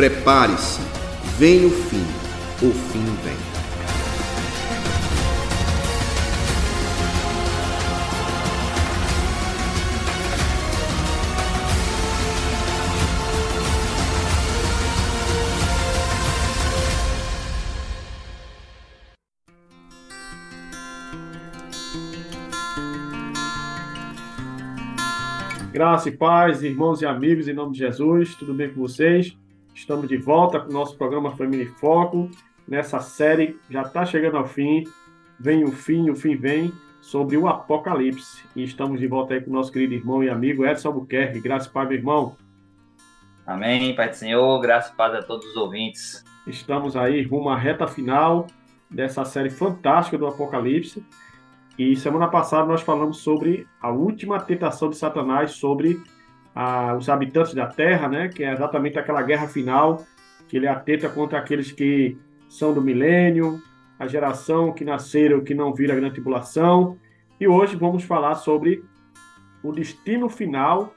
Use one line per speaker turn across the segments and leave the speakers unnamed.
Prepare-se, vem o fim, o fim vem.
Graça e paz, irmãos e amigos, em nome de Jesus, tudo bem com vocês? Estamos de volta com o nosso programa Família em Foco. Nessa série já está chegando ao fim, vem o fim, o fim vem, sobre o Apocalipse. E estamos de volta aí com o nosso querido irmão e amigo Edson Albuquerque. Graça e paz, meu irmão.
Amém, Pai do Senhor, graça e paz a todos os ouvintes.
Estamos aí rumo à reta final dessa série fantástica do Apocalipse. E semana passada nós falamos sobre a última tentação de Satanás sobre ah, os habitantes da Terra, né? Que é exatamente aquela guerra final que ele atenta contra aqueles que são do milênio, a geração que nasceram que não viram a grande tribulação. E hoje vamos falar sobre o destino final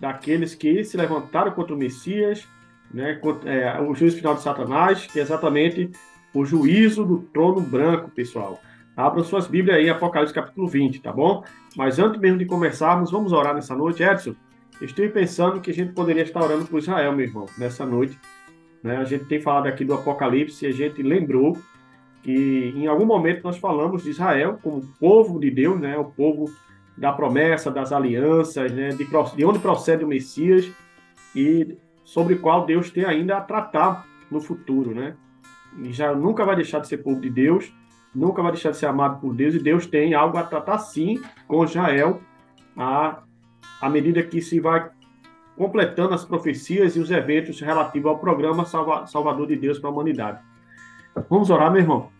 daqueles que se levantaram contra o Messias, né? Contra, é, o juízo final de Satanás, que é exatamente o juízo do trono branco, pessoal. Abram suas Bíblias aí, Apocalipse capítulo 20, tá bom? Mas antes mesmo de começarmos, vamos orar nessa noite. Edson, estive pensando que a gente poderia estar orando por Israel, meu irmão, nessa noite. Né? A gente tem falado aqui do Apocalipse e a gente lembrou que em algum momento nós falamos de Israel como povo de Deus, né? O povo da promessa, das alianças, né? De, de onde procede o Messias e sobre o qual Deus tem ainda a tratar no futuro, né? E já nunca vai deixar de ser povo de Deus nunca vai deixar de ser amado por Deus e Deus tem algo a tratar sim com Israel à, à medida que se vai completando as profecias e os eventos relativos ao programa Salva, Salvador de Deus para a humanidade. Vamos orar, meu irmão?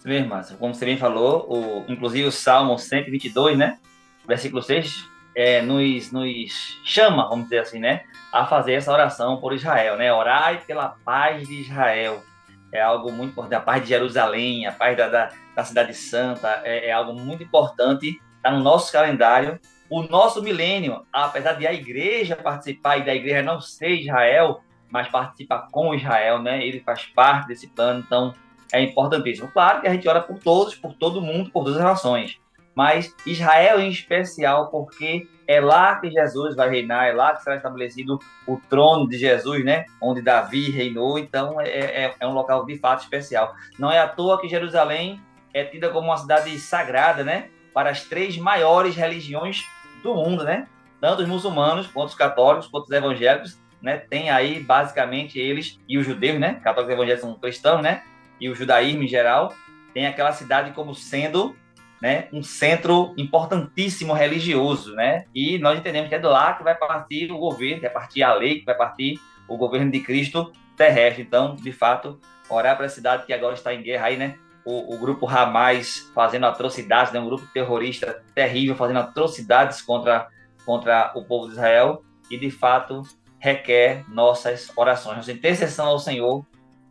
Sim, irmão. Como você bem falou, o, inclusive o Salmo 122, né? Versículo 6, é, nos, nos chama, vamos dizer assim, né? A fazer essa oração por Israel, né? Orai pela paz de Israel é algo muito importante. A paz de Jerusalém, a paz da, da, da Cidade Santa, é, é, algo muito importante, está no nosso calendário. O nosso milênio, apesar de a igreja participar e da igreja não ser Israel, mas participa com Israel, né? Ele faz parte desse plano, então é importantíssimo. Claro que a gente ora por todos, por todo mundo, por todas as nações, mas Israel em especial, porque é lá que Jesus vai reinar, é lá que será estabelecido o trono de Jesus, né? Onde Davi reinou. Então é, é, é, um local de fato especial. Não é à toa que Jerusalém é tida como uma cidade sagrada, né? Para as três maiores religiões do mundo, né? Tanto os muçulmanos, quanto os católicos, quanto os evangélicos, né? Tem aí basicamente eles e os judeus, né? Católicos e evangélicos são cristãos, né? E o judaísmo em geral tem aquela cidade como sendo né, um centro importantíssimo religioso, né? E nós entendemos que é de lá que vai partir o governo, que vai partir a lei, que vai partir o governo de Cristo terrestre. Então, de fato, orar para a cidade que agora está em guerra aí, né? O, o, grupo Hamas fazendo atrocidades, né? um grupo terrorista terrível fazendo atrocidades contra, contra o povo de Israel e, de fato, requer nossas orações, nossa intercessão ao Senhor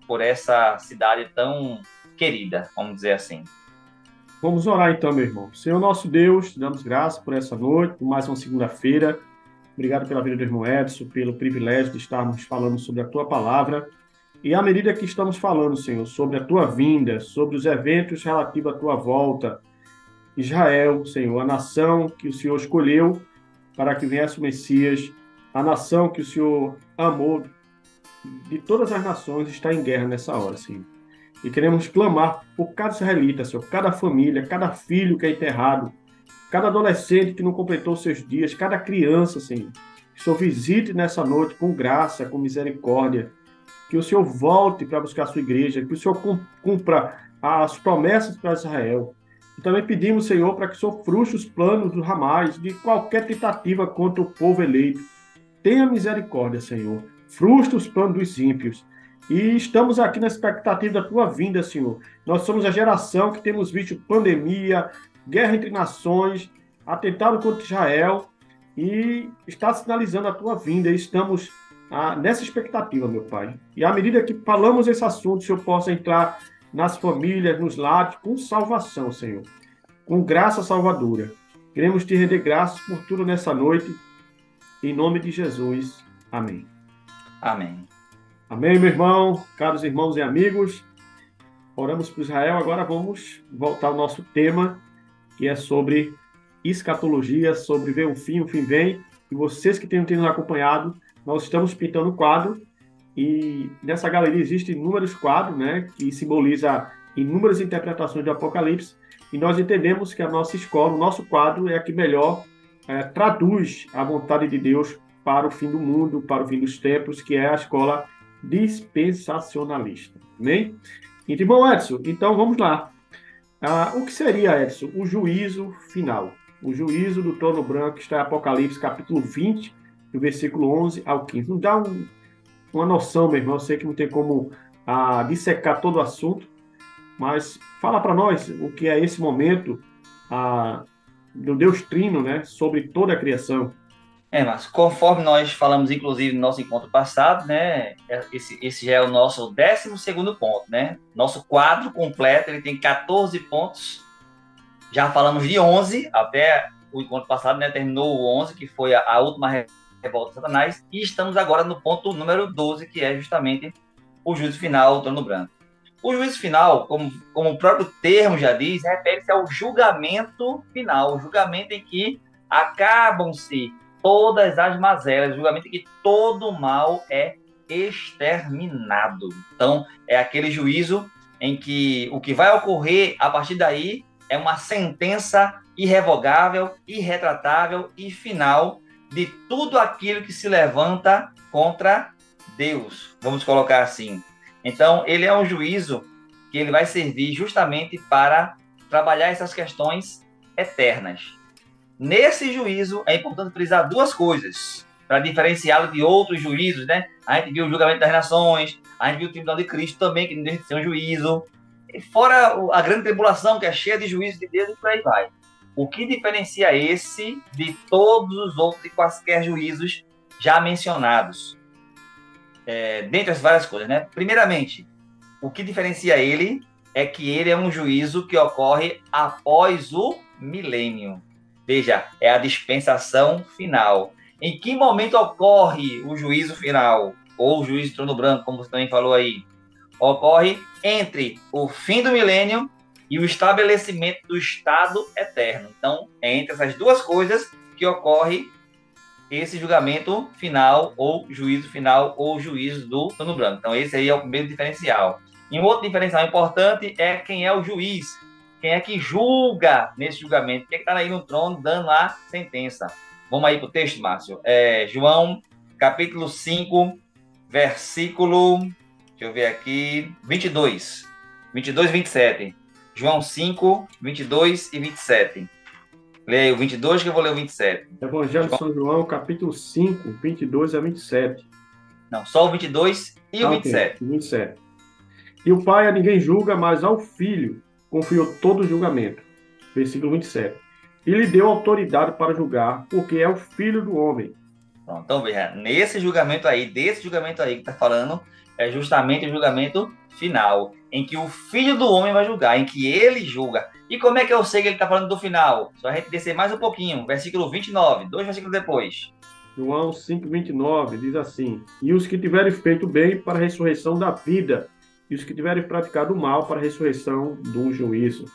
por essa cidade tão querida, vamos dizer assim.
Vamos orar então, meu irmão. Senhor nosso Deus, te damos graça por essa noite, por mais uma segunda-feira. Obrigado pela vida do irmão Edson, pelo privilégio de estarmos falando sobre a tua palavra. E à medida que estamos falando, Senhor, sobre a tua vinda, sobre os eventos relativos à tua volta, Israel, Senhor, a nação que o Senhor escolheu para que viesse o Messias, a nação que o Senhor amou de todas as nações está em guerra nessa hora, Senhor. E queremos clamar por cada israelita, Senhor, cada família, cada filho que é enterrado, cada adolescente que não completou seus dias, cada criança, Senhor. Que o Senhor visite nessa noite com graça, com misericórdia. Que o Senhor volte para buscar a sua igreja, que o Senhor cumpra as promessas para Israel. E também pedimos, Senhor, para que o Senhor frustre os planos do Hamas, de qualquer tentativa contra o povo eleito. Tenha misericórdia, Senhor. Frustre os planos dos ímpios e estamos aqui na expectativa da tua vinda, Senhor. Nós somos a geração que temos visto pandemia, guerra entre nações, atentado contra Israel e está sinalizando a tua vinda. E estamos ah, nessa expectativa, meu Pai. E à medida que falamos esse assunto, Senhor possa entrar nas famílias, nos lares, com salvação, Senhor. Com graça salvadora. Queremos te render graças por tudo nessa noite. Em nome de Jesus. Amém.
Amém.
Amém, meu irmão, caros irmãos e amigos. Oramos por Israel. Agora vamos voltar ao nosso tema, que é sobre escatologia, sobre ver o fim, o fim vem. E vocês que têm nos acompanhado, nós estamos pintando o quadro e nessa galeria existem inúmeros quadros, né, que simboliza inúmeras interpretações do Apocalipse. E nós entendemos que a nossa escola, o nosso quadro é a que melhor é, traduz a vontade de Deus para o fim do mundo, para o fim dos tempos, que é a escola dispensacionalista. Amém? Então, bom, Edson, então vamos lá. Ah, o que seria, Edson, o juízo final? O juízo do trono branco está em Apocalipse, capítulo 20, do versículo 11 ao 15. Não dá um, uma noção, meu irmão, eu sei que não tem como ah, dissecar todo o assunto, mas fala para nós o que é esse momento ah, do Deus Trino, né, sobre toda a criação.
É, mas conforme nós falamos, inclusive, no nosso encontro passado, né, é, esse, esse já é o nosso 12 segundo ponto, né? Nosso quadro completo, ele tem 14 pontos. Já falamos de 11, até o encontro passado, né, terminou o 11, que foi a, a última revolta de Satanás, e estamos agora no ponto número 12, que é justamente o juízo final, o trono branco. O juízo final, como, como o próprio termo já diz, refere-se ao julgamento final, o julgamento em que acabam-se todas as mazelas, julgamento que todo mal é exterminado. Então, é aquele juízo em que o que vai ocorrer a partir daí é uma sentença irrevogável, irretratável e final de tudo aquilo que se levanta contra Deus. Vamos colocar assim. Então, ele é um juízo que ele vai servir justamente para trabalhar essas questões eternas. Nesse juízo, é importante frisar duas coisas para diferenciá-lo de outros juízos, né? A gente viu o julgamento das nações, a gente viu o tribunal de Cristo também, que não deixa de ser um juízo. E fora a grande tribulação, que é cheia de juízos de Deus, e por aí vai. O que diferencia esse de todos os outros e quaisquer juízos já mencionados? É, dentre as várias coisas, né? Primeiramente, o que diferencia ele é que ele é um juízo que ocorre após o milênio. Veja, é a dispensação final. Em que momento ocorre o juízo final? Ou o juízo de trono branco, como você também falou aí? Ocorre entre o fim do milênio e o estabelecimento do Estado eterno. Então, é entre essas duas coisas que ocorre esse julgamento final, ou juízo final, ou juízo do trono branco. Então, esse aí é o primeiro diferencial. E um outro diferencial importante é quem é o juiz. Quem é que julga nesse julgamento? Quem é que está aí no trono dando a sentença? Vamos aí para o texto, Márcio. É, João, capítulo 5, versículo. Deixa eu ver aqui. 22. 22 e 27. João 5, 22 e 27. Leia o 22 que eu vou ler o 27.
Evangelho de São João, capítulo 5, 22 a 27.
Não, só o 22 e ah, o 27.
Okay, 27. E o Pai a ninguém julga, mas ao Filho confiou todo o julgamento. Versículo 27. E lhe deu autoridade para julgar, porque é o filho do homem.
Então, veja, nesse julgamento aí, desse julgamento aí que está falando, é justamente o julgamento final, em que o filho do homem vai julgar, em que ele julga. E como é que eu sei que ele está falando do final? Só a gente descer mais um pouquinho, versículo 29, dois versículos depois.
João 5,29 diz assim: E os que tiverem feito bem para a ressurreição da vida, e os que tiverem praticado mal para a ressurreição do juízo.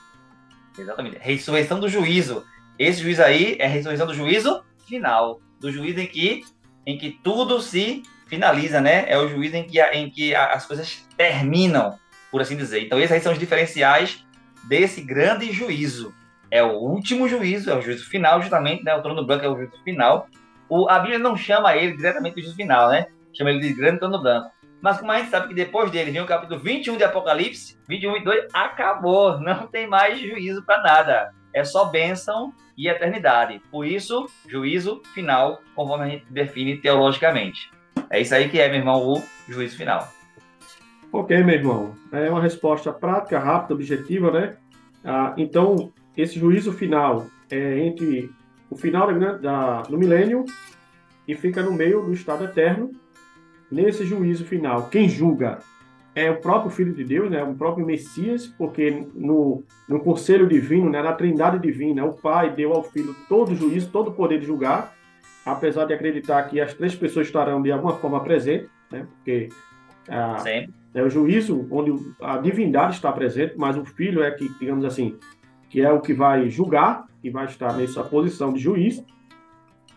Exatamente. Ressurreição do juízo. Esse juízo aí é a ressurreição do juízo final. Do juízo em que, em que tudo se finaliza, né? É o juízo em que, em que as coisas terminam, por assim dizer. Então, esses aí são os diferenciais desse grande juízo. É o último juízo, é o juízo final, justamente, né? O trono branco é o juízo final. O, a Bíblia não chama ele diretamente de juízo final, né? Chama ele de grande trono branco. Mas como a gente sabe que depois dele vem o capítulo 21 de Apocalipse, 21 e 2, acabou. Não tem mais juízo para nada. É só bênção e eternidade. Por isso, juízo final, conforme a gente define teologicamente. É isso aí que é, meu irmão, o juízo final.
Ok, meu irmão. É uma resposta prática, rápida, objetiva, né? Ah, então, esse juízo final é entre o final da, da, do milênio e fica no meio do estado eterno nesse juízo final, quem julga é o próprio Filho de Deus, né, o próprio Messias, porque no, no conselho divino, né, na trindade divina, o Pai deu ao Filho todo o juízo, todo o poder de julgar, apesar de acreditar que as três pessoas estarão de alguma forma presentes, né, porque É, é o juízo onde a divindade está presente, mas o filho é que, digamos assim, que é o que vai julgar, que vai estar nessa posição de juiz.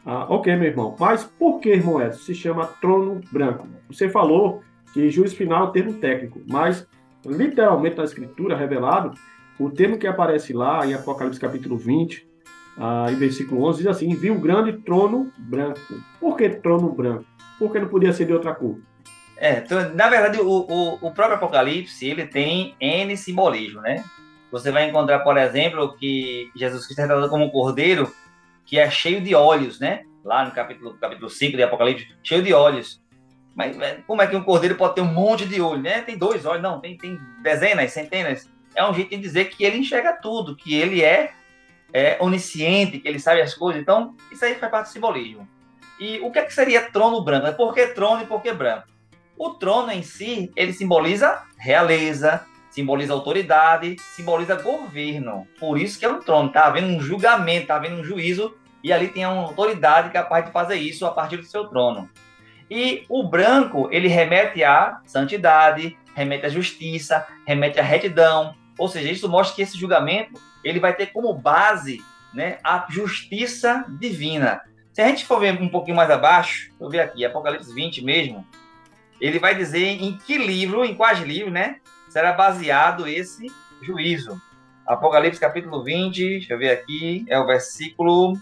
Ah, ok, meu irmão. Mas por que, irmão Edson, se chama trono branco? Você falou que juiz final é um termo técnico, mas literalmente na escritura revelado, o termo que aparece lá em Apocalipse capítulo 20, ah, em versículo 11, diz assim: Viu um grande trono branco. Por que trono branco? Por que não podia ser de outra cor?
É, então, na verdade, o, o, o, próprio Apocalipse, ele tem N simbolismo, né? Você vai encontrar, por exemplo, que Jesus Cristo é tratado como um cordeiro que é cheio de olhos, né? Lá no capítulo, capítulo 5 de Apocalipse, cheio de olhos. Mas como é que um cordeiro pode ter um monte de olhos, né? Tem dois olhos, não, tem, tem dezenas, centenas. É um jeito de dizer que ele enxerga tudo, que ele é, é onisciente, que ele sabe as coisas. Então, isso aí faz parte do simbolismo. E o que, é que seria trono branco? Por que trono e por que branco? O trono em si, ele simboliza realeza, simboliza autoridade, simboliza governo. Por isso que é um trono. Tá havendo um julgamento, tá havendo um juízo, e ali tem uma autoridade capaz de fazer isso a partir do seu trono. E o branco, ele remete à santidade, remete à justiça, remete à retidão. Ou seja, isso mostra que esse julgamento, ele vai ter como base né, a justiça divina. Se a gente for ver um pouquinho mais abaixo, eu ver aqui, Apocalipse 20 mesmo, ele vai dizer em que livro, em quais livros, né, será baseado esse juízo. Apocalipse capítulo 20, deixa eu ver aqui, é o versículo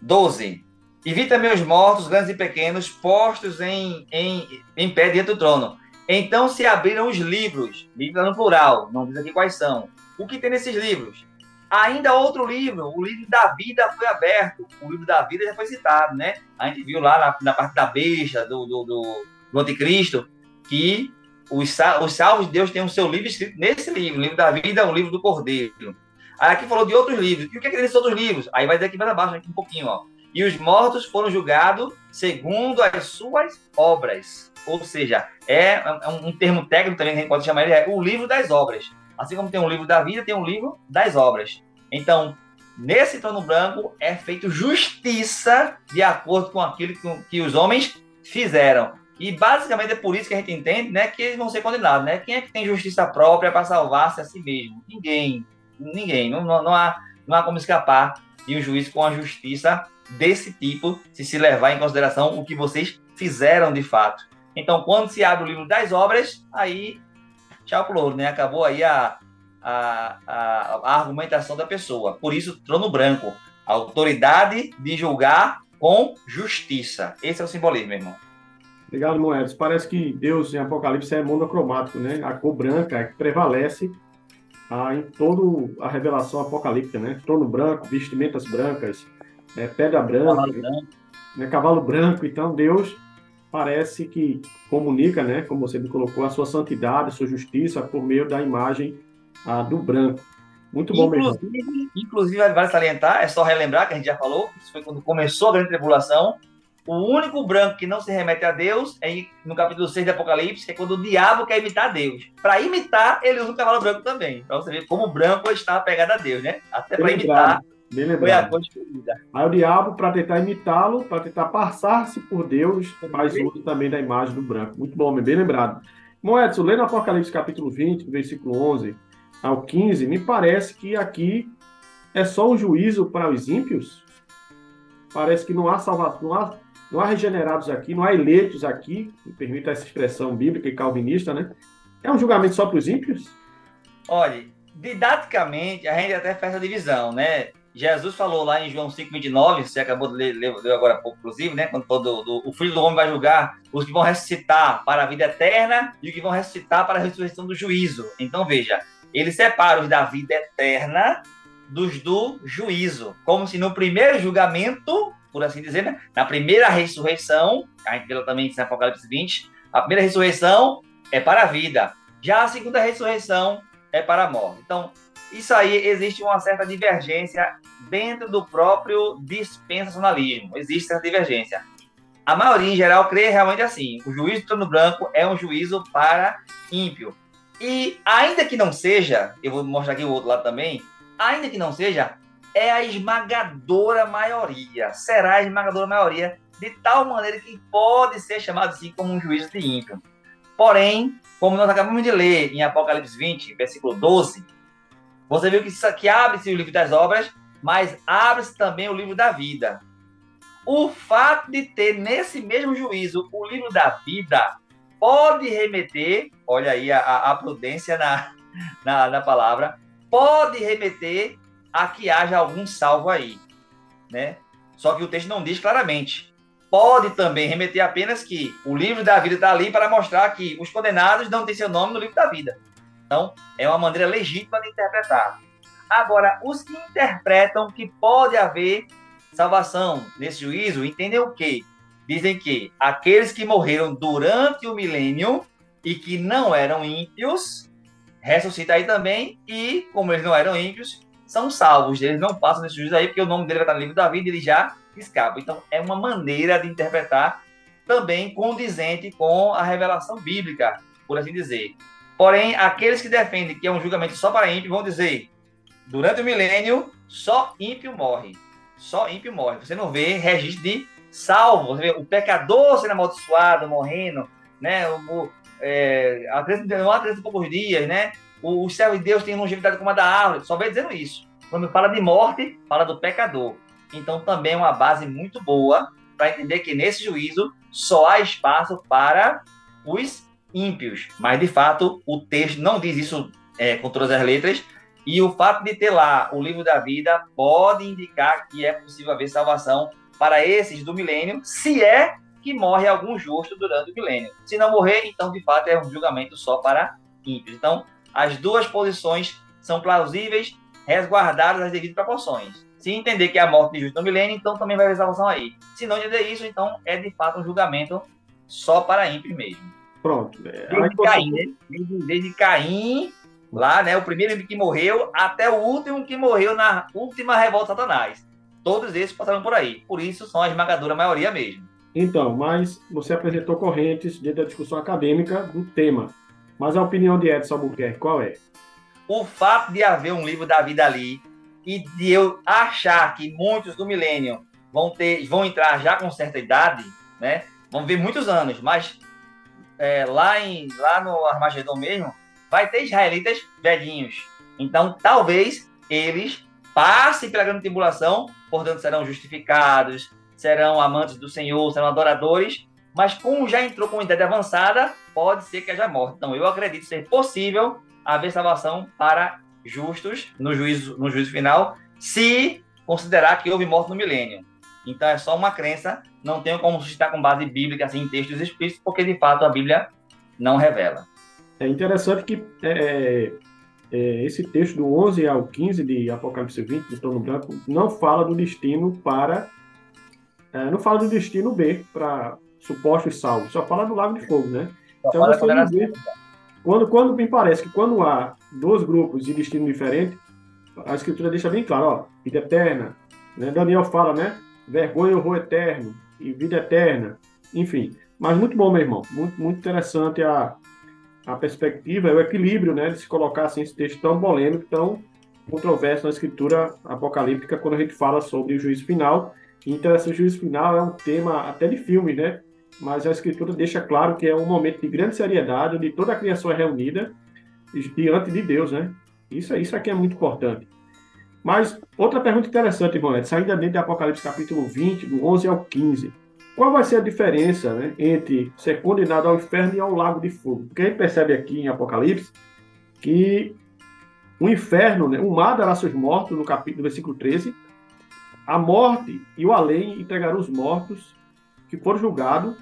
12. E vi também os mortos, grandes e pequenos, postos em, em, em pé diante do trono. Então se abriram os livros, livros no plural, não diz aqui quais são. O que tem nesses livros? Ainda outro livro, o livro da vida foi aberto. O livro da vida já foi citado, né? A gente viu lá na, na parte da besta, do, do, do do anticristo, que os, os salvos de Deus têm o seu livro escrito nesse livro, o livro da vida, o livro do Cordeiro. Aí aqui falou de outros livros. E o que é que tem nesses outros livros? Aí vai dizer aqui mais abaixo, aqui um pouquinho, ó. E os mortos foram julgados segundo as suas obras. Ou seja, é, é um, termo técnico também que a gente pode chamar ele, é o livro das obras. Assim como tem um livro da vida, tem um livro das obras. Então, nesse trono branco é feito justiça de acordo com aquilo que, que os homens fizeram. E basicamente é por isso que a gente entende né, que eles vão ser condenados. Né? Quem é que tem justiça própria para salvar-se a si mesmo? Ninguém. Ninguém. Não, não, não, há, não há como escapar de um juiz com a justiça desse tipo, se se levar em consideração o que vocês fizeram de fato. Então, quando se abre o livro das obras, aí, tchau pro né? Acabou aí a, a, a, a argumentação da pessoa. Por isso, trono branco. Autoridade de julgar com justiça. Esse é o simbolismo, irmão.
Obrigado, Moedas. Parece que Deus em Apocalipse é monocromático, né? A cor branca é que prevalece ah, em toda a revelação apocalíptica, né? Trono branco, vestimentas brancas, é, pedra branca, cavalo branco. Né? cavalo branco. Então, Deus parece que comunica, né? Como você me colocou, a sua santidade, a sua justiça por meio da imagem ah, do branco. Muito bom
inclusive, mesmo. Inclusive, vale salientar, é só relembrar que a gente já falou, isso foi quando começou a grande tribulação, o único branco que não se remete a Deus é no capítulo 6 de Apocalipse, que é quando o diabo quer imitar Deus. Para imitar, ele usa o cavalo branco também. Para você ver como o branco está apegado a Deus, né? Até para imitar.
Bem foi a escolhida. Aí o diabo, para tentar imitá-lo, para tentar passar-se por Deus, faz uso também da imagem do branco. Muito bom, bem lembrado. Moedson, lendo Apocalipse capítulo 20, versículo 11 ao 15, me parece que aqui é só um juízo para os ímpios. Parece que não há salvação, não há não há regenerados aqui, não há eleitos aqui, me permita essa expressão bíblica e calvinista, né? É um julgamento só para os ímpios?
Olha, didaticamente, a gente até faz essa divisão, né? Jesus falou lá em João 5,29, você acabou de ler, ler, agora pouco, inclusive, né? Quando falou do, do, o Filho do Homem vai julgar os que vão ressuscitar para a vida eterna e os que vão ressuscitar para a ressurreição do juízo. Então, veja, ele separa os da vida eterna dos do juízo. Como se no primeiro julgamento por assim dizer, né? Na primeira ressurreição, a gente vê também em Apocalipse 20, a primeira ressurreição é para a vida. Já a segunda ressurreição é para a morte. Então, isso aí existe uma certa divergência dentro do próprio dispensacionalismo. Existe essa divergência. A maioria, em geral, crê realmente assim: o juízo do trono branco é um juízo para ímpio. E ainda que não seja, eu vou mostrar aqui o outro lado também, ainda que não seja, é a esmagadora maioria, será a esmagadora maioria, de tal maneira que pode ser chamado assim como um juízo de ímpio. Porém, como nós acabamos de ler em Apocalipse 20, versículo 12, você viu que, que abre-se o livro das obras, mas abre-se também o livro da vida. O fato de ter nesse mesmo juízo o livro da vida pode remeter, olha aí a, a prudência na, na, na, palavra, pode remeter a que haja algum salvo aí, né? Só que o texto não diz claramente. Pode também remeter apenas que o livro da vida está ali para mostrar que os condenados não têm seu nome no livro da vida. Então, é uma maneira legítima de interpretar. Agora, os que interpretam que pode haver salvação nesse juízo entendem o quê? Dizem que aqueles que morreram durante o milênio e que não eram ímpios, ressuscitam aí também, e como eles não eram ímpios, são salvos. Eles não passam nesse juízo aí, porque o nome dele vai estar no livro da vida e ele já escapa. Então, é uma maneira de interpretar também condizente com a revelação bíblica, por assim dizer. Porém, aqueles que defendem que é um julgamento só para ímpio vão dizer: durante o milênio, só ímpio morre. Só ímpio morre. Você não vê registro de salvo. Você vê o pecador sendo amaldiçoado, morrendo, né? O, é, a criança não há criança poucos dias, né? O, o céu de Deus tem longevidade como a da árvore. Só vem dizendo isso. Quando fala de morte, fala do pecador. Então também é uma base muito boa para entender que nesse juízo só há espaço para os ímpios. Mas de fato o texto não diz isso é, com todas as letras, e o fato de ter lá o livro da vida pode indicar que é possível haver salvação para esses do milênio, se é que morre algum justo durante o milênio. Se não morrer, então de fato é um julgamento só para ímpios. Então, as duas posições são plausíveis, resguardadas as devidas proporções. Se entender que é a morte de justo no milênio, então também vai haver salvação aí. Se não entender isso, então é de fato um julgamento só para ímpios mesmo.
Pronto.
É, desde, Caim, né? desde, desde Caim lá, né? O primeiro que morreu até o último que morreu na última revolta Satanás. Todos esses passaram por aí. Por isso são a esmagadora maioria mesmo.
Então, mas você apresentou correntes dentro da discussão acadêmica do tema. Mas a opinião de Edson Albuquerque, qual é?
O fato de haver um livro da vida ali e de eu achar que muitos do milênio vão ter, vão entrar já com certa idade, né? Vão ver muitos anos, mas é, lá, em, lá no Armagedon mesmo, vai ter israelitas velhinhos. Então, talvez eles passem pela grande tribulação, portanto, serão justificados, serão amantes do Senhor, serão adoradores, mas como já entrou com idade avançada, pode ser que haja morte. Então, eu acredito ser possível haver salvação para justos no juízo, no juízo final, se considerar que houve morte no milênio. Então, é só uma crença, não tenho como suscitar com base bíblica, assim, em textos explícitos, porque de fato a Bíblia não revela.
É interessante que é, é, é esse texto do 11 ao 15 de Apocalipse 20, do Trono Branco, não fala do destino para. É, não fala do destino B para supostos salvos, só fala do Lago de Fogo, né? Então você não vê. Quando, quando me parece que quando há dois grupos de destino diferente, a Escritura deixa bem claro, ó, vida eterna. Né? Daniel fala, né? Vergonha e horror eterno e vida eterna. Enfim, mas muito bom, meu irmão. Muito, muito interessante a, a perspectiva, é o equilíbrio, né, de se colocar assim, esse texto tão polêmico, tão controverso na escritura apocalíptica, quando a gente fala sobre o juízo final. E interessante, o juízo final é um tema até de filme, né? Mas a escritura deixa claro que é um momento de grande seriedade, onde toda a criação é reunida diante de Deus, né? Isso, isso aqui é muito importante. Mas outra pergunta interessante, irmão, é, saindo dentro de Apocalipse capítulo 20, do 11 ao 15. Qual vai ser a diferença né, entre ser condenado ao inferno e ao lago de fogo? Porque a gente percebe aqui em Apocalipse que o inferno, né, o mar dará seus mortos, no capítulo, versículo 13, a morte e o além entregarão os mortos que foram julgados,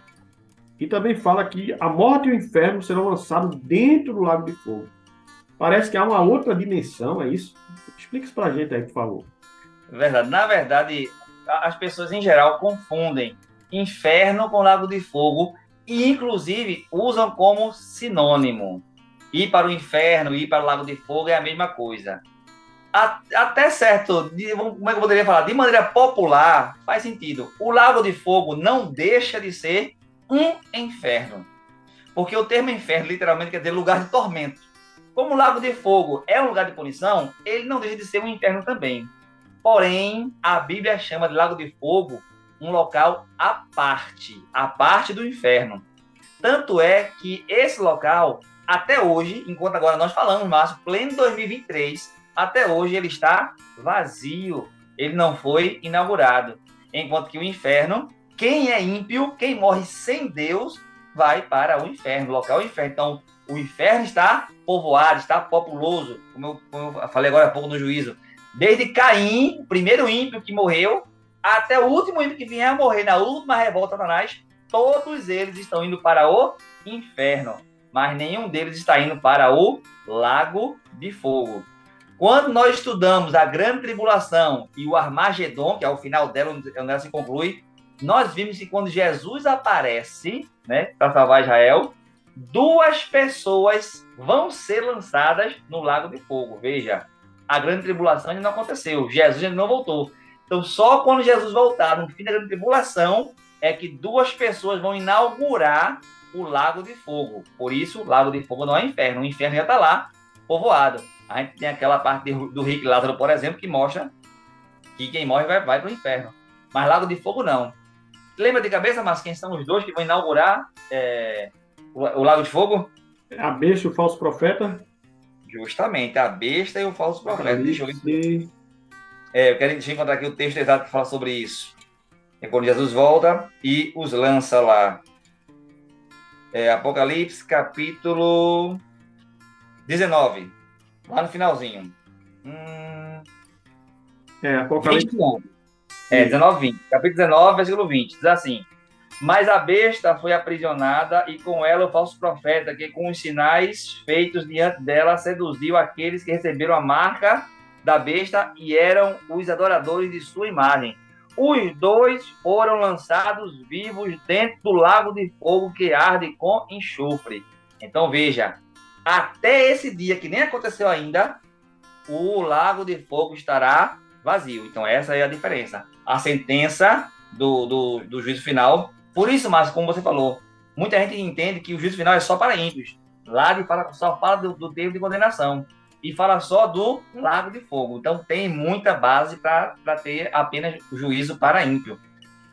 e também fala que a morte e o inferno serão lançados dentro do lago de fogo. Parece que há uma outra dimensão, é isso? Explique isso para a gente aí, por favor.
Verdade. Na verdade, as pessoas em geral confundem inferno com lago de fogo e inclusive usam como sinônimo. Ir para o inferno, ir para o lago de fogo é a mesma coisa. Até certo, como é que eu poderia falar? De maneira popular, faz sentido. O lago de fogo não deixa de ser um inferno. Porque o termo inferno literalmente quer dizer lugar de tormento. Como o lago de fogo é um lugar de punição, ele não deixa de ser um inferno também. Porém, a Bíblia chama de lago de fogo um local à parte, à parte do inferno. Tanto é que esse local, até hoje, enquanto agora nós falamos, Márcio, pleno 2023, até hoje ele está vazio. Ele não foi inaugurado. Enquanto que o inferno, quem é ímpio, quem morre sem Deus, vai para o inferno, local inferno. Então, o inferno está povoado, está populoso, como eu, como eu falei agora há pouco no juízo. Desde Caim, o primeiro ímpio que morreu, até o último ímpio que vier a morrer na última revolta Satanás, todos eles estão indo para o inferno, mas nenhum deles está indo para o lago de fogo. Quando nós estudamos a grande tribulação e o Armagedon, que é o final dela, onde ela se conclui, nós vimos que quando Jesus aparece, né, para salvar Israel, duas pessoas vão ser lançadas no lago de fogo. Veja, a grande tribulação ainda não aconteceu, Jesus ainda não voltou. Então, só quando Jesus voltar, no fim da grande tribulação, é que duas pessoas vão inaugurar o lago de fogo. Por isso, o lago de fogo não é inferno, o inferno já está lá, povoado. A gente tem aquela parte do Rick Lázaro, por exemplo, que mostra que quem morre vai, vai para o inferno. Mas lago de fogo não. Lembra de cabeça, mas quem são os dois que vão inaugurar é, o, o, Lago de Fogo?
A besta e o falso profeta?
Justamente, a besta e o falso profeta. Deixa eu, é, eu quero encontrar aqui o texto exato que fala sobre isso. É quando Jesus volta e os lança lá. É, Apocalipse, capítulo 19. Lá no finalzinho. Hum...
É, Apocalipse.
21. É, 19, 20. Capítulo 19, versículo 20. Diz assim: Mas a besta foi aprisionada, e com ela o falso profeta, que com os sinais feitos diante dela seduziu aqueles que receberam a marca da besta e eram os adoradores de sua imagem. Os dois foram lançados vivos dentro do lago de fogo que arde com enxofre. Então veja, até esse dia que nem aconteceu ainda, o lago de fogo estará vazio. Então essa é a diferença a sentença do, do, do juízo final. Por isso, Márcio, como você falou, muita gente entende que o juízo final é só para ímpios. Lá de fala, só fala do, do tempo de condenação e fala só do lago de fogo. Então tem muita base para ter apenas juízo para ímpio.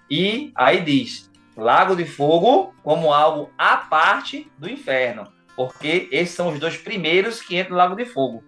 E aí diz: lago de fogo como algo à parte do inferno, porque esses são os dois primeiros que entram no lago de fogo.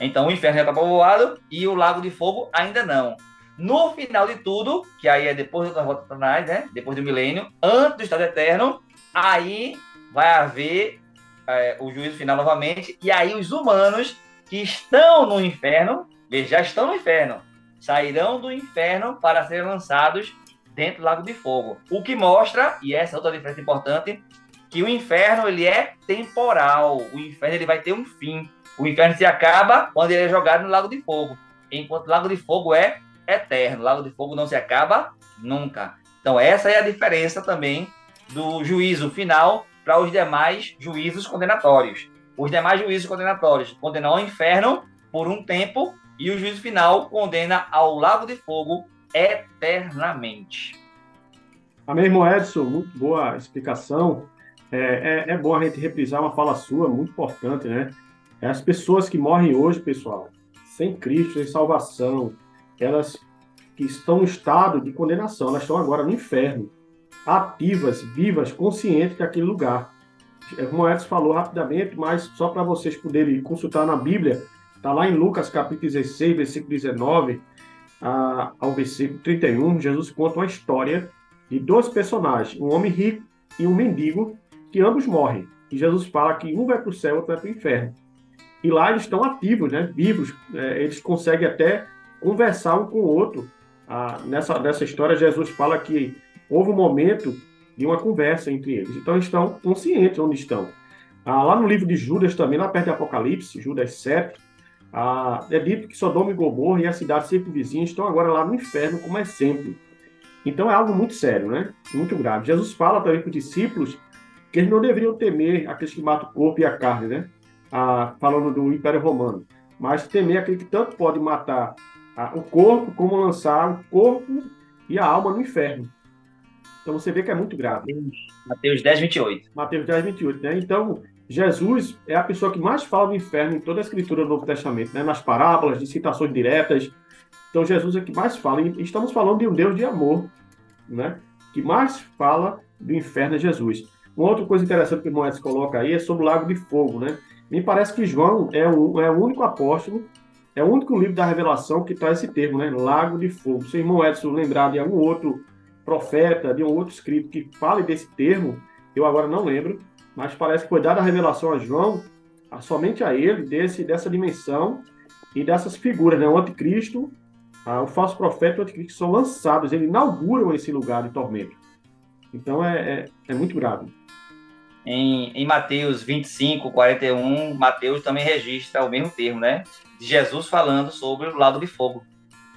Então o inferno já está povoado e o lago de fogo ainda não. No final de tudo, que aí é depois da volta Satanás, né? Depois do milênio, antes do estado eterno, aí vai haver é, o juízo final novamente, e aí os humanos que estão no inferno, já estão no inferno, sairão do inferno para serem lançados dentro do lago de fogo. O que mostra, e essa é outra diferença importante, que o inferno ele é temporal. O inferno ele vai ter um fim. O inferno se acaba quando ele é jogado no lago de fogo, enquanto o lago de fogo é eterno. Lago de fogo não se acaba nunca. Então, essa é a diferença também do juízo final para os demais juízos condenatórios. Os demais juízos condenatórios condenam ao inferno por um tempo e o juízo final condena ao lago de fogo eternamente.
Amém, irmão Edson, muito boa explicação. É, é, é bom a gente reprisar uma fala sua, muito importante, né? É as pessoas que morrem hoje, pessoal, sem Cristo, sem salvação, elas que estão no estado de condenação, elas estão agora no inferno, ativas, vivas, conscientes daquele lugar. Como Edson falou rapidamente, mas só para vocês poderem consultar na Bíblia, está lá em Lucas capítulo 16, versículo 19 a, ao versículo 31, Jesus conta uma história de dois personagens, um homem rico e um mendigo, que ambos morrem. E Jesus fala que um vai para o céu, outro vai para o inferno. E lá eles estão ativos, né? vivos, é, eles conseguem até conversar um com o outro. Ah, nessa, nessa história, Jesus fala que houve um momento de uma conversa entre eles. Então, eles estão conscientes onde estão. Ah, lá no livro de Judas, também, lá perto de Apocalipse, Judas 7, ah, é dito que Sodoma e Gomorra e a cidade vizinha estão agora lá no inferno como exemplo. Então, é algo muito sério, né? Muito grave. Jesus fala também para os discípulos que eles não deveriam temer aqueles que matam o corpo e a carne, né? Ah, falando do Império Romano. Mas temer aquele que tanto pode matar o corpo, como lançar o corpo e a alma no inferno. Então você vê que é muito grave.
Mateus 10, 28.
Mateus 10, 28, né? Então, Jesus é a pessoa que mais fala do inferno em toda a escritura do Novo Testamento, né? Nas parábolas, de citações diretas. Então, Jesus é que mais fala. E estamos falando de um Deus de amor, né? Que mais fala do inferno é Jesus. Uma outra coisa interessante que o Moedas coloca aí é sobre o Lago de Fogo, né? Me parece que João é, um, é o único apóstolo, é o único livro da revelação que traz esse termo, né? Lago de Fogo. Se o irmão Edson lembrar de algum outro profeta, de um outro escrito que fale desse termo, eu agora não lembro, mas parece que foi dada a revelação a João, a, somente a ele, desse, dessa dimensão e dessas figuras, né? O anticristo, a, o falso profeta e o anticristo são lançados, eles inauguram esse lugar de tormento. Então é, é, é muito grave.
Em, em Mateus 25, 41, Mateus também registra o mesmo termo, né? De Jesus falando sobre o lado de fogo,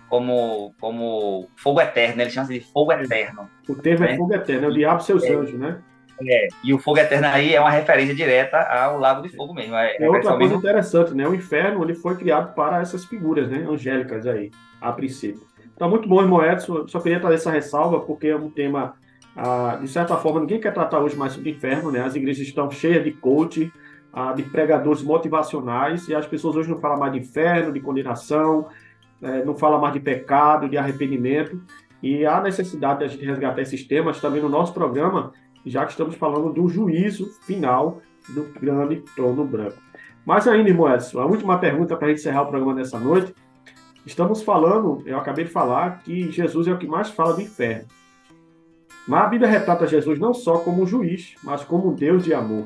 como, como fogo eterno, né? ele chama de fogo eterno.
O termo é né? é fogo eterno, é o diabo e seus é. anjos, né?
É, e o fogo eterno aí é uma referência direta ao lago de fogo mesmo.
É, é outra coisa mesmo... interessante, né? O inferno ele foi criado para essas figuras, né? Angélicas aí, a princípio. Então, muito bom, irmão Edson. Só queria trazer essa ressalva, porque é um tema ah, de certa forma, ninguém quer tratar hoje mais sobre o inferno, né? As igrejas estão cheias de coach, ah, de pregadores motivacionais, e as pessoas hoje não falam mais de inferno, de condenação, eh, não falam mais de pecado, de arrependimento, e há necessidade de a gente resgatar esses temas também no nosso programa, já que estamos falando do juízo final do grande trono branco. Mas ainda, irmão Edson, a última pergunta para encerrar o programa dessa noite. Estamos falando, eu acabei de falar, que Jesus é o que mais fala do inferno. Mas a Bíblia retrata Jesus não só como juiz, mas como Deus de amor.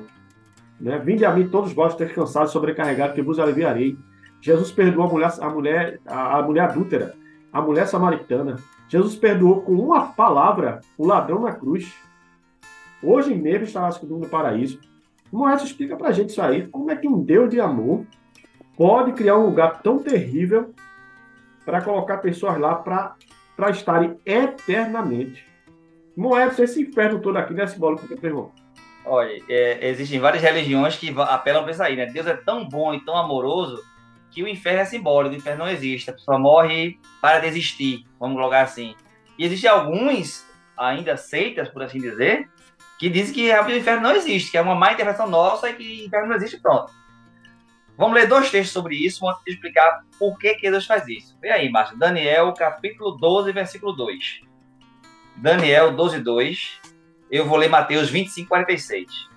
Né? Vinde a mim todos vós ter cansados, sobrecarregados, que vos aliviarei. Jesus perdoou a mulher, a mulher, a, mulher adúltera, a mulher samaritana. Jesus perdoou com uma palavra o ladrão na cruz. Hoje mesmo está escutando no paraíso. Moés explica pra gente isso aí. Como é que um Deus de amor pode criar um lugar tão terrível para colocar pessoas lá para estarem eternamente? Moedas, esse inferno todo aqui não é simbólico que irmão.
Olha, é, existem várias religiões que apelam para isso aí, né? Deus é tão bom e tão amoroso que o inferno é simbólico, o inferno não existe. A pessoa morre para desistir, vamos colocar assim. E existem alguns, ainda seitas, por assim dizer, que dizem que o inferno não existe, que é uma má interpretação nossa e que o inferno não existe, pronto. Vamos ler dois textos sobre isso, antes de explicar por que, que Deus faz isso. Vem aí, Márcio. Daniel, capítulo 12, versículo 2. Daniel 12, 2. Eu vou ler Mateus 25, 46.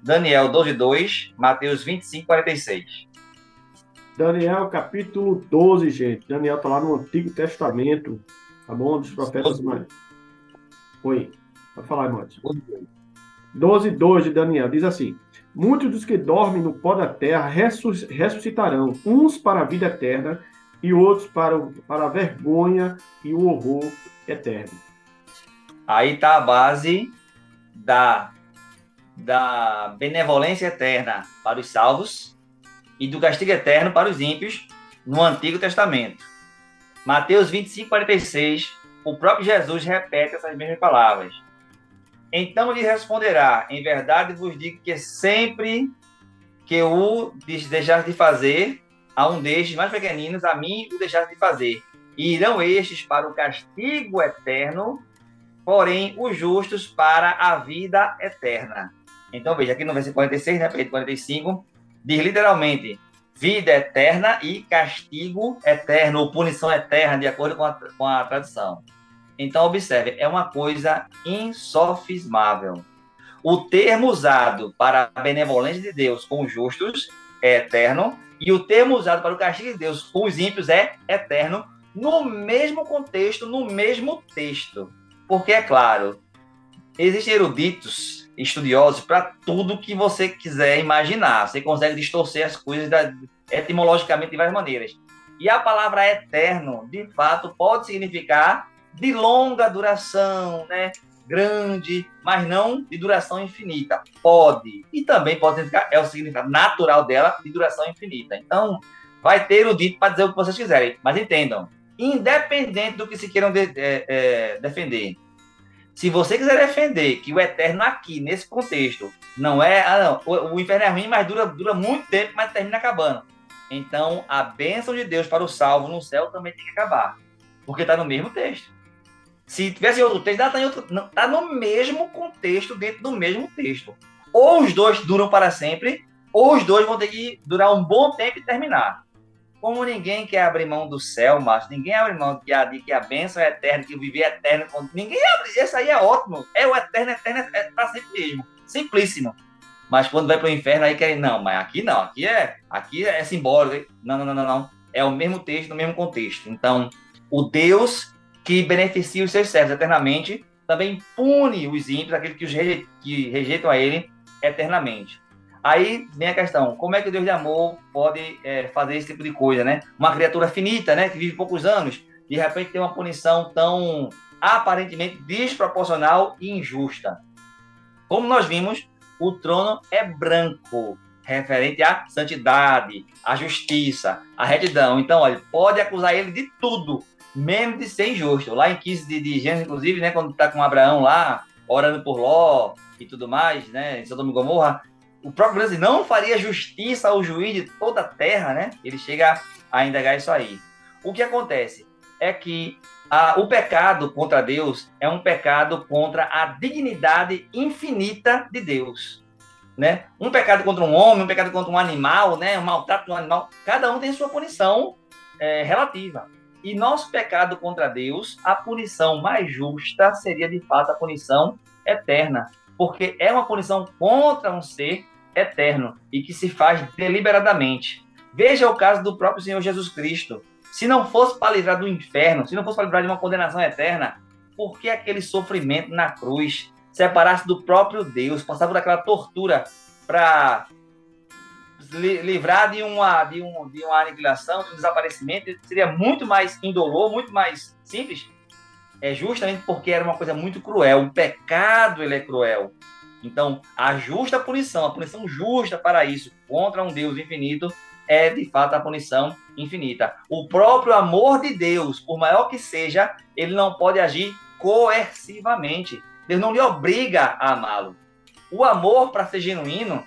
Daniel 12, 2, Mateus 25, 46.
Daniel capítulo 12, gente. Daniel está lá no Antigo Testamento, tá bom? Dos profetas mais. Oi, pode falar, irmão. 12, 2 de Daniel diz assim: Muitos dos que dormem no pó da terra ressuscitarão, uns para a vida eterna e outros para, para a vergonha e o horror eterno.
Aí está a base da, da benevolência eterna para os salvos e do castigo eterno para os ímpios no Antigo Testamento. Mateus 25, 46, o próprio Jesus repete essas mesmas palavras. Então lhe responderá: Em verdade vos digo que sempre que o deixar de fazer a um destes mais pequeninos, a mim o deixar de fazer. E irão estes para o castigo eterno, porém os justos para a vida eterna. Então, veja, aqui no versículo 46, né, 45, diz literalmente vida eterna e castigo eterno, ou punição eterna, de acordo com a, com a. Então, observe, é uma coisa insofismável. O termo usado para a benevolência de Deus com os justos é eterno, e o termo usado para o castigo de Deus com os ímpios é eterno, no mesmo contexto, no mesmo texto. Porque, é claro, existem eruditos, estudiosos, para tudo que você quiser imaginar. Você consegue distorcer as coisas da, etimologicamente de várias maneiras. E a palavra eterno, de fato, pode significar de longa duração, né? grande, mas não de duração infinita. Pode. E também pode significar, é o significado natural dela, de duração infinita. Então, vai ter o dito para dizer o que vocês quiserem. Mas entendam, independente do que se queiram de, é, é, defender. Se você quiser defender que o eterno aqui, nesse contexto, não é. Ah, não, o, o, inferno é ruim, mas dura, dura muito tempo, mas termina acabando. Então, a bênção de Deus para o salvo no céu também tem que acabar. Porque está no mesmo texto. Se tivesse outro texto, está tá, no mesmo contexto, dentro do mesmo texto. Ou os dois duram para sempre, ou os dois vão ter que durar um bom tempo e terminar. Como ninguém quer abrir mão do céu, mas ninguém abre mão de que a, de que a bênção é eterna, que o viver é eterno. Ninguém abre. Isso aí é ótimo. É o eterno, eterno, é para sempre mesmo. simplíssimo. Mas quando vai para o inferno, aí quer, não, mas aqui não, aqui é, aqui é simbólico. Não, não, não, não, não. É o mesmo texto, no mesmo contexto. Então, o Deus que beneficia os seus servos eternamente também pune os ímpios, aqueles que, os reje que rejeitam a ele eternamente. Aí vem a questão, como é que o Deus de amor pode é, fazer esse tipo de coisa, né? Uma criatura finita, né, que vive poucos anos, de repente tem uma punição tão aparentemente desproporcional e injusta. Como nós vimos, o trono é branco, referente à santidade, à justiça, à retidão. Então, olha, pode acusar ele de tudo, mesmo de ser injusto. Lá em 15 de, de Gênesis, inclusive, né, quando está com Abraão lá, orando por Ló e tudo mais, né, em Sodoma e Gomorra, o próprio Deus não faria justiça ao juiz de toda a terra, né? Ele chega a indagar isso aí. O que acontece é que a, o pecado contra Deus é um pecado contra a dignidade infinita de Deus. Né? Um pecado contra um homem, um pecado contra um animal, né? um maltrato de um animal, cada um tem sua punição é, relativa. E nosso pecado contra Deus, a punição mais justa seria de fato a punição eterna, porque é uma punição contra um ser eterno e que se faz deliberadamente. Veja o caso do próprio Senhor Jesus Cristo. Se não fosse para livrar do inferno, se não fosse para livrar de uma condenação eterna, por que aquele sofrimento na cruz? Separasse do próprio Deus, passar por aquela tortura para livrar de uma, de, um, de uma aniquilação, de um desaparecimento, seria muito mais indolor, muito mais simples. É justamente porque era uma coisa muito cruel. O pecado ele é cruel. Então, a justa punição, a punição justa para isso contra um Deus infinito, é de fato a punição infinita. O próprio amor de Deus, por maior que seja, ele não pode agir coercivamente. Deus não lhe obriga a amá-lo. O amor, para ser genuíno,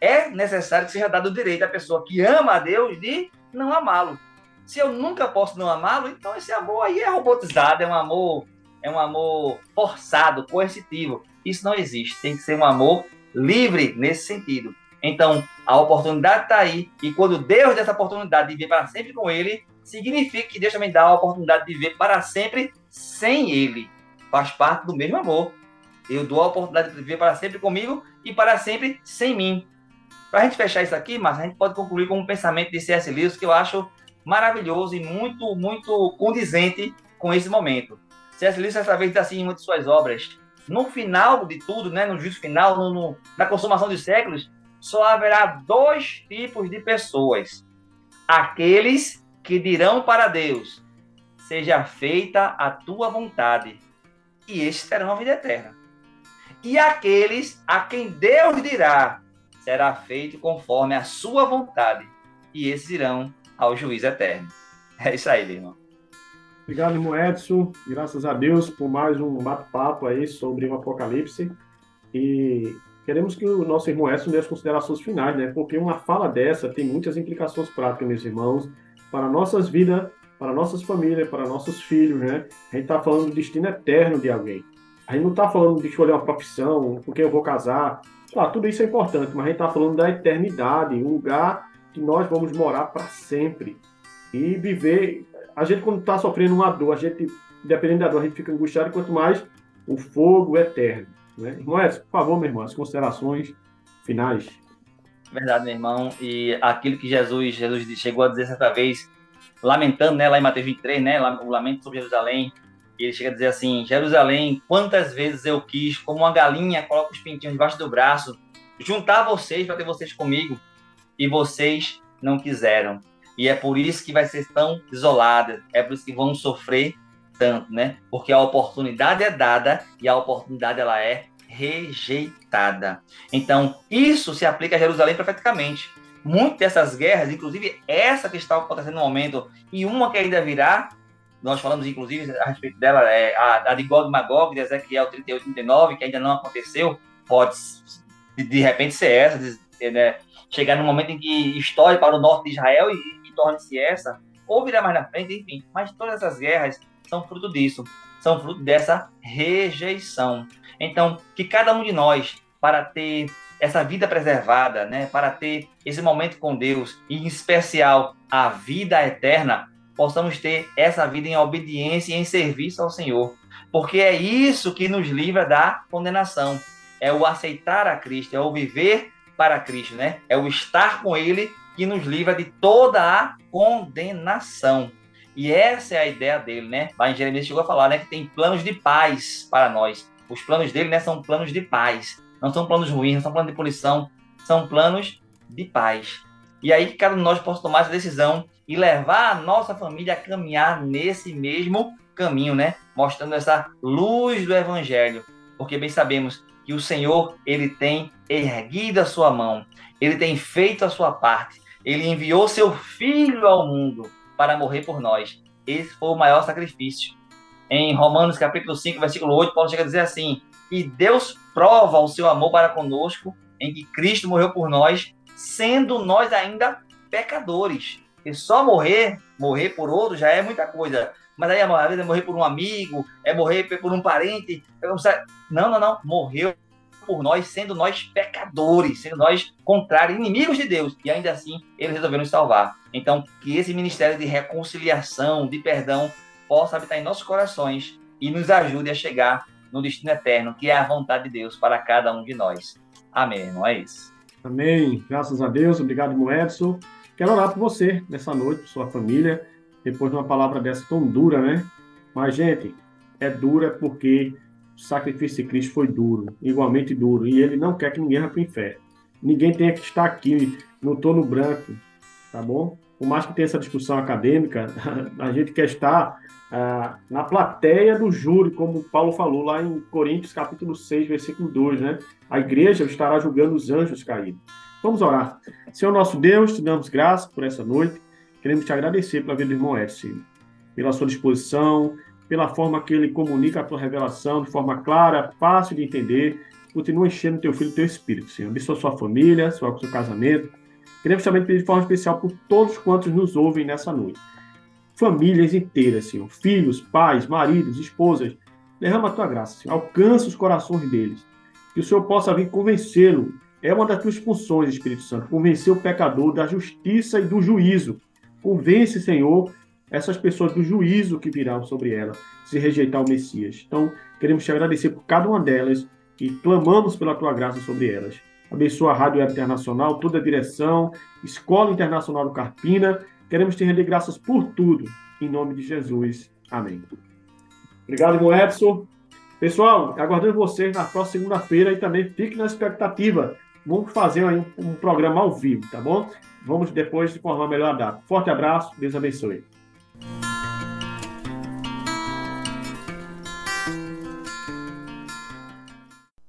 é necessário que seja dado o direito à pessoa que ama a Deus de não amá-lo. Se eu nunca posso não amá-lo, então esse amor aí é robotizado, é um amor, é um amor forçado, coercitivo. Isso não existe. Tem que ser um amor livre nesse sentido. Então, a oportunidade está aí, e quando Deus dá essa oportunidade de viver para sempre com Ele, significa que Deus também dá a oportunidade de viver para sempre sem Ele. Faz parte do mesmo amor. Eu dou a oportunidade de viver para sempre comigo e para sempre sem mim. Para a gente fechar isso aqui, mas a gente pode concluir com um pensamento de C.S. Lewis que eu acho maravilhoso e muito, muito condizente com esse momento. C.S. Lewis, essa vez, diz assim em uma de suas obras: no final de tudo, né, no juízo final, no, no, na consumação dos séculos, só haverá dois tipos de pessoas: aqueles que dirão para Deus, seja feita a tua vontade, e estes terão a vida eterna. E aqueles a quem Deus dirá, será feito conforme a sua vontade, e esses irão ao juízo eterno. É isso aí, irmão.
Obrigado, irmão Edson. Graças a Deus por mais um bate-papo aí sobre o Apocalipse. E queremos que o nosso irmão Edson dê as considerações finais, né? Porque uma fala dessa tem muitas implicações práticas, meus irmãos, para nossas vidas, para nossas famílias, para nossos filhos, né? A gente está falando do destino eterno de alguém. A gente não está falando de escolher uma profissão, porque eu vou casar. Ah, tudo isso é importante, mas a gente está falando da eternidade, um lugar que nós vamos morar para sempre. E viver. A gente, quando está sofrendo uma dor, a gente, dependendo da dor, a gente fica angustiado, quanto mais o fogo eterno. Né? Irmão Edson, por favor, meu irmão, as considerações finais.
Verdade, meu irmão. E aquilo que Jesus, Jesus chegou a dizer certa vez, lamentando, né, lá em Mateus 23, né, o lamento sobre Jerusalém, ele chega a dizer assim: Jerusalém, quantas vezes eu quis, como uma galinha, coloca os pintinhos debaixo do braço, juntar vocês para ter vocês comigo, e vocês não quiseram. E é por isso que vai ser tão isolada, é por isso que vão sofrer tanto, né? Porque a oportunidade é dada e a oportunidade ela é rejeitada. Então, isso se aplica a Jerusalém perfeitamente. Muitas dessas guerras, inclusive essa que está acontecendo no momento, e uma que ainda virá, nós falamos inclusive a respeito dela, é a, a de Gog Magog, de Ezequiel 38, 39, que ainda não aconteceu, pode de repente ser essa, né? chegar no momento em que estoure para o norte de Israel e torne-se essa, ou virá mais na frente, enfim. Mas todas essas guerras são fruto disso, são fruto dessa rejeição. Então, que cada um de nós, para ter essa vida preservada, né, para ter esse momento com Deus, e em especial a vida eterna, possamos ter essa vida em obediência e em serviço ao Senhor. Porque é isso que nos livra da condenação. é o aceitar a Cristo, é o viver para Cristo, né? É o estar com Ele que nos livra de toda a condenação. E essa é a ideia dele, né? Lá em Jeremias chegou a falar, né, que tem planos de paz para nós. Os planos dele, né, são planos de paz. Não são planos ruins, não são planos de punição, são planos de paz. E aí cada um de nós possa tomar essa decisão e levar a nossa família a caminhar nesse mesmo caminho, né? Mostrando essa luz do evangelho, porque bem sabemos que o Senhor, ele tem erguido a sua mão, ele tem feito a sua parte, ele enviou seu filho ao mundo para morrer por nós. Esse foi o maior sacrifício. Em Romanos capítulo 5, versículo 8, Paulo chega a dizer assim: "E Deus prova o seu amor para conosco em que Cristo morreu por nós, sendo nós ainda pecadores." E só morrer, morrer por outro já é muita coisa. Mas aí, às vezes, é morrer por um amigo, é morrer por um parente. Não, não, não. Morreu por nós, sendo nós pecadores, sendo nós contrários, inimigos de Deus. E ainda assim, ele resolveu nos salvar. Então, que esse ministério de reconciliação, de perdão, possa habitar em nossos corações e nos ajude a chegar no destino eterno, que é a vontade de Deus para cada um de nós. Amém, não é isso?
Amém. Graças a Deus. Obrigado, Moedson. Quero orar por você nessa noite, por sua família, depois de uma palavra dessa tão dura, né? Mas, gente, é dura porque o sacrifício de Cristo foi duro, igualmente duro, e ele não quer que ninguém vá para o inferno. Ninguém tenha que estar aqui no tono branco, tá bom? Por mais que tenha essa discussão acadêmica, a gente quer estar ah, na plateia do júri, como Paulo falou lá em Coríntios capítulo 6, versículo 2, né? A igreja estará julgando os anjos caídos. Vamos orar. Senhor nosso Deus, te damos graça por essa noite. Queremos te agradecer pela vida do irmão Edson, pela sua disposição, pela forma que ele comunica a tua revelação de forma clara, fácil de entender. Continua enchendo teu filho, teu espírito, Senhor. Abençoa sua família, seu, seu casamento. Queremos também pedir de forma especial por todos quantos nos ouvem nessa noite. Famílias inteiras, Senhor. Filhos, pais, maridos, esposas. Derrama a tua graça, Senhor. Alcança os corações deles. Que o Senhor possa vir convencê-lo é uma das tuas funções, Espírito Santo, convencer o pecador da justiça e do juízo. Convence, Senhor, essas pessoas do juízo que virá sobre ela, se rejeitar o Messias. Então, queremos te agradecer por cada uma delas e clamamos pela tua graça sobre elas. Abençoa a Rádio Web Internacional, toda a direção, Escola Internacional do Carpina. Queremos te render graças por tudo. Em nome de Jesus. Amém. Obrigado, irmão Edson. Pessoal, aguardando vocês na próxima segunda-feira e também fique na expectativa Vamos fazer aí um, um programa ao vivo, tá bom? Vamos depois informar melhor a data. Forte abraço, Deus abençoe.